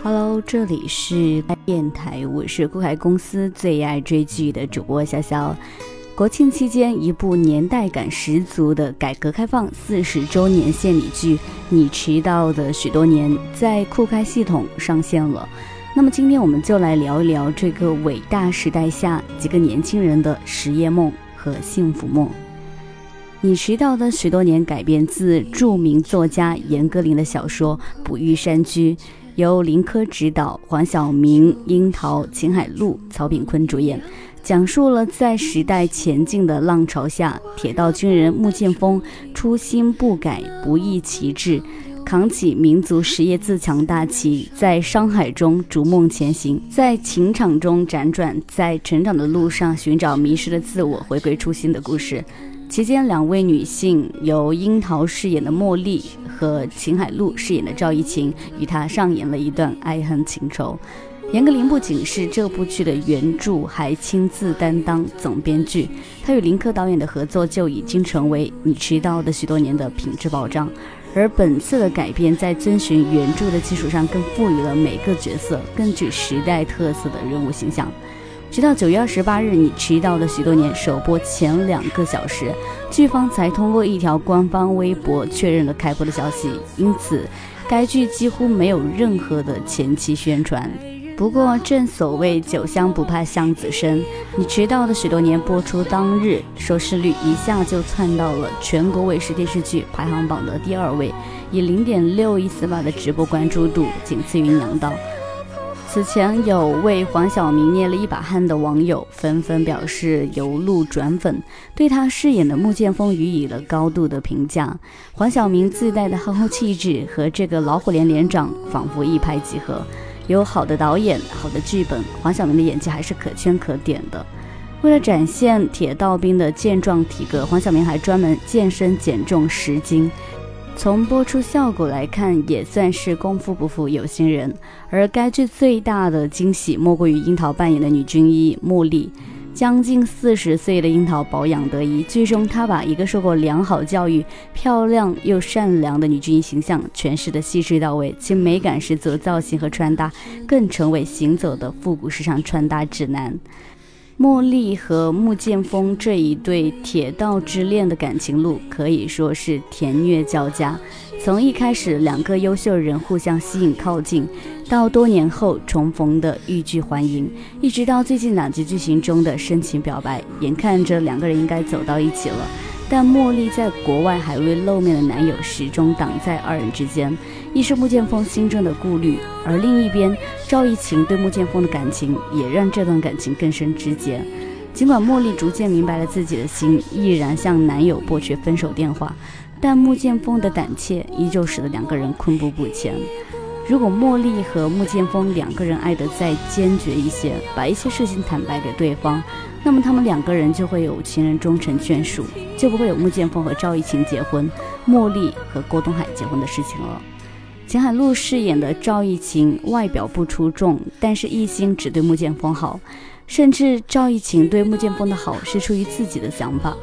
Hello，这里是电台，我是酷海公司最爱追剧的主播潇潇。国庆期间，一部年代感十足的改革开放四十周年献礼剧《你迟到的许多年》在酷开系统上线了。那么今天我们就来聊一聊这个伟大时代下几个年轻人的实业梦和幸福梦。你迟到的许多年改编自著名作家严歌苓的小说《不遇山居》。由林科执导，黄晓明、樱桃、秦海璐、曹炳坤主演，讲述了在时代前进的浪潮下，铁道军人穆剑锋初心不改，不义旗帜，扛起民族实业自强大旗，在商海中逐梦前行，在情场中辗转，在成长的路上寻找迷失的自我，回归初心的故事。期间，两位女性由樱桃饰演的茉莉和秦海璐饰演的赵一晴，与他上演了一段爱恨情仇。严歌苓不仅是这部剧的原著，还亲自担当总编剧。他与林科导演的合作就已经成为你知道的许多年的品质保障。而本次的改编，在遵循原著的基础上，更赋予了每个角色更具时代特色的人物形象。直到九月二十八日，你迟到的许多年首播前两个小时，剧方才通过一条官方微博确认了开播的消息。因此，该剧几乎没有任何的前期宣传。不过，正所谓酒香不怕巷子深，你迟到的许多年播出当日，收视率一下就窜到了全国卫视电视剧排行榜的第二位，以零点六一四八的直播关注度，仅次于《娘道》。此前有为黄晓明捏了一把汗的网友纷纷表示由路转粉，对他饰演的穆剑锋予以了高度的评价。黄晓明自带的憨厚气质和这个老虎连连长仿佛一拍即合。有好的导演、好的剧本，黄晓明的演技还是可圈可点的。为了展现铁道兵的健壮体格，黄晓明还专门健身减重十斤。从播出效果来看，也算是功夫不负有心人。而该剧最大的惊喜，莫过于樱桃扮演的女军医茉莉。将近四十岁的樱桃保养得宜，剧中她把一个受过良好教育、漂亮又善良的女军医形象诠释得细致到位，其美感十足造型和穿搭，更成为行走的复古时尚穿搭指南。茉莉和穆剑锋这一对铁道之恋的感情路可以说是甜虐交加。从一开始两个优秀人互相吸引靠近，到多年后重逢的欲拒还迎，一直到最近两集剧情中的深情表白，眼看着两个人应该走到一起了。但茉莉在国外还未露面的男友始终挡在二人之间，一是穆剑锋心中的顾虑，而另一边赵一晴对穆剑锋的感情也让这段感情更深直接。尽管茉莉逐渐明白了自己的心，毅然向男友拨去分手电话，但穆剑锋的胆怯依旧使得两个人困步不前。如果茉莉和穆剑锋两个人爱得再坚决一些，把一些事情坦白给对方。那么他们两个人就会有情人终成眷属，就不会有穆剑锋和赵一晴结婚，茉莉和郭东海结婚的事情了。秦海璐饰演的赵一晴外表不出众，但是一心只对穆剑锋好，甚至赵一晴对穆剑锋的好是出于自己的想法。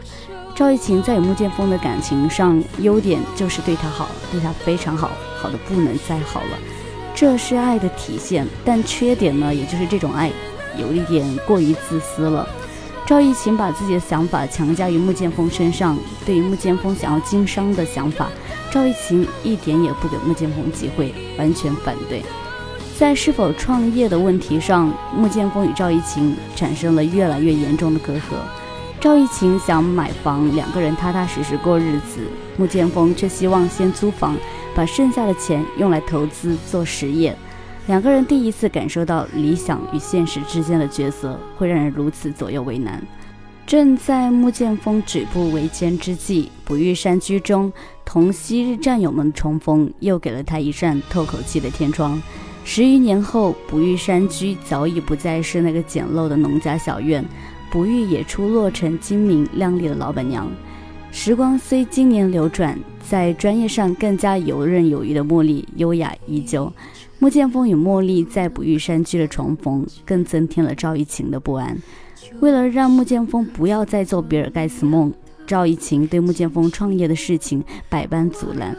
赵一晴在与穆剑锋的感情上，优点就是对他好，对他非常好，好的不能再好了，这是爱的体现。但缺点呢，也就是这种爱有一点过于自私了。赵一琴把自己的想法强加于穆剑锋身上，对于穆剑锋想要经商的想法，赵一琴一点也不给穆剑锋机会，完全反对。在是否创业的问题上，穆剑锋与赵一琴产生了越来越严重的隔阂。赵一琴想买房，两个人踏踏实实过日子，穆剑锋却希望先租房，把剩下的钱用来投资做实业。两个人第一次感受到理想与现实之间的角色会让人如此左右为难。正在穆剑锋举步维艰之际，捕玉山居中同昔日战友们重逢，又给了他一扇透口气的天窗。十余年后，捕玉山居早已不再是那个简陋的农家小院，捕玉也出落成精明靓丽的老板娘。时光虽经年流转，在专业上更加游刃有余的茉莉，优雅依旧。穆剑锋与茉莉在捕玉山居的重逢，更增添了赵一晴的不安。为了让穆剑锋不要再做比尔盖茨梦，赵一晴对穆剑锋创业的事情百般阻拦。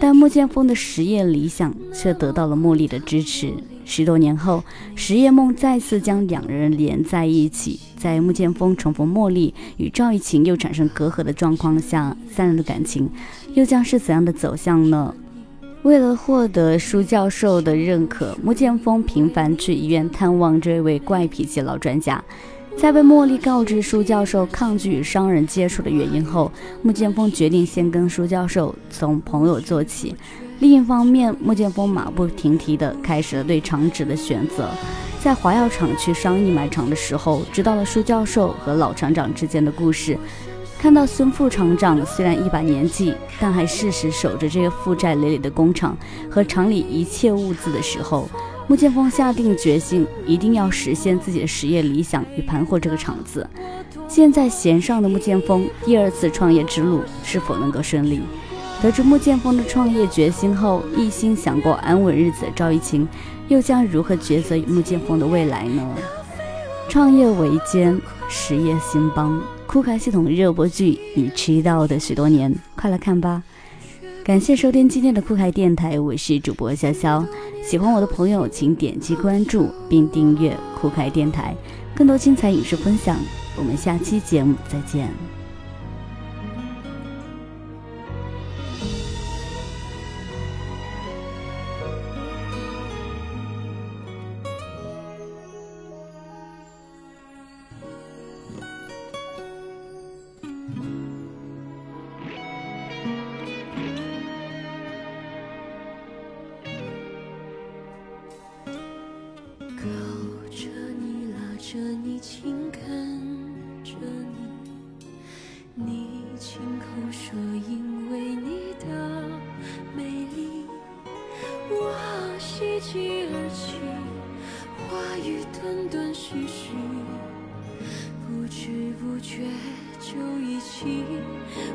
但穆剑锋的实业理想却得到了茉莉的支持。十多年后，实业梦再次将两人连在一起。在穆剑锋重逢茉莉与赵玉琴又产生隔阂的状况下，三人的感情又将是怎样的走向呢？为了获得舒教授的认可，穆剑锋频繁去医院探望这位怪脾气老专家。在被茉莉告知舒教授抗拒与商人接触的原因后，穆剑锋决定先跟舒教授从朋友做起。另一方面，穆剑锋马不停蹄地开始了对厂址的选择。在华药厂去商议买厂的时候，知道了舒教授和老厂长之间的故事。看到孙副厂长虽然一把年纪，但还誓死守着这个负债累累的工厂和厂里一切物资的时候，穆剑锋下定决心，一定要实现自己的实业理想与盘活这个厂子。现在弦上的穆剑锋第二次创业之路是否能够顺利？得知穆剑锋的创业决心后，一心想过安稳日子的赵一晴，又将如何抉择穆剑锋的未来呢？创业维艰，实业兴邦，酷开系统热播剧你迟到的许多年，快来看吧！感谢收听今天的酷开电台，我是主播潇潇。喜欢我的朋友，请点击关注并订阅酷开电台，更多精彩影视分享。我们下期节目再见。屏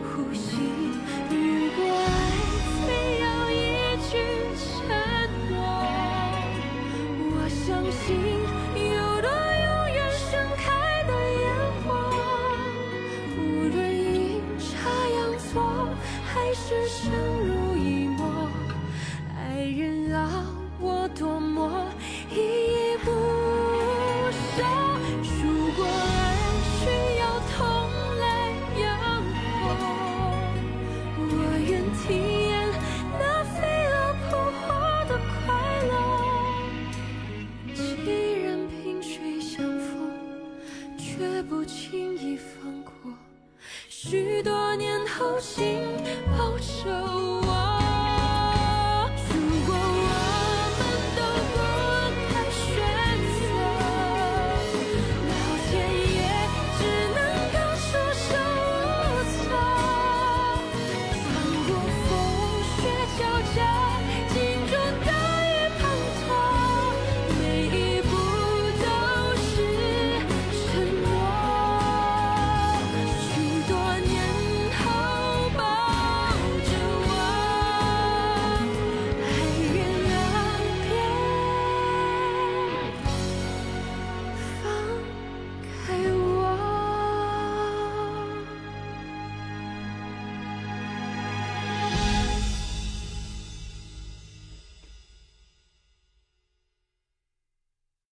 呼吸如果爱非要一句承诺我相信有朵永远盛开的烟火无论阴差阳错还是相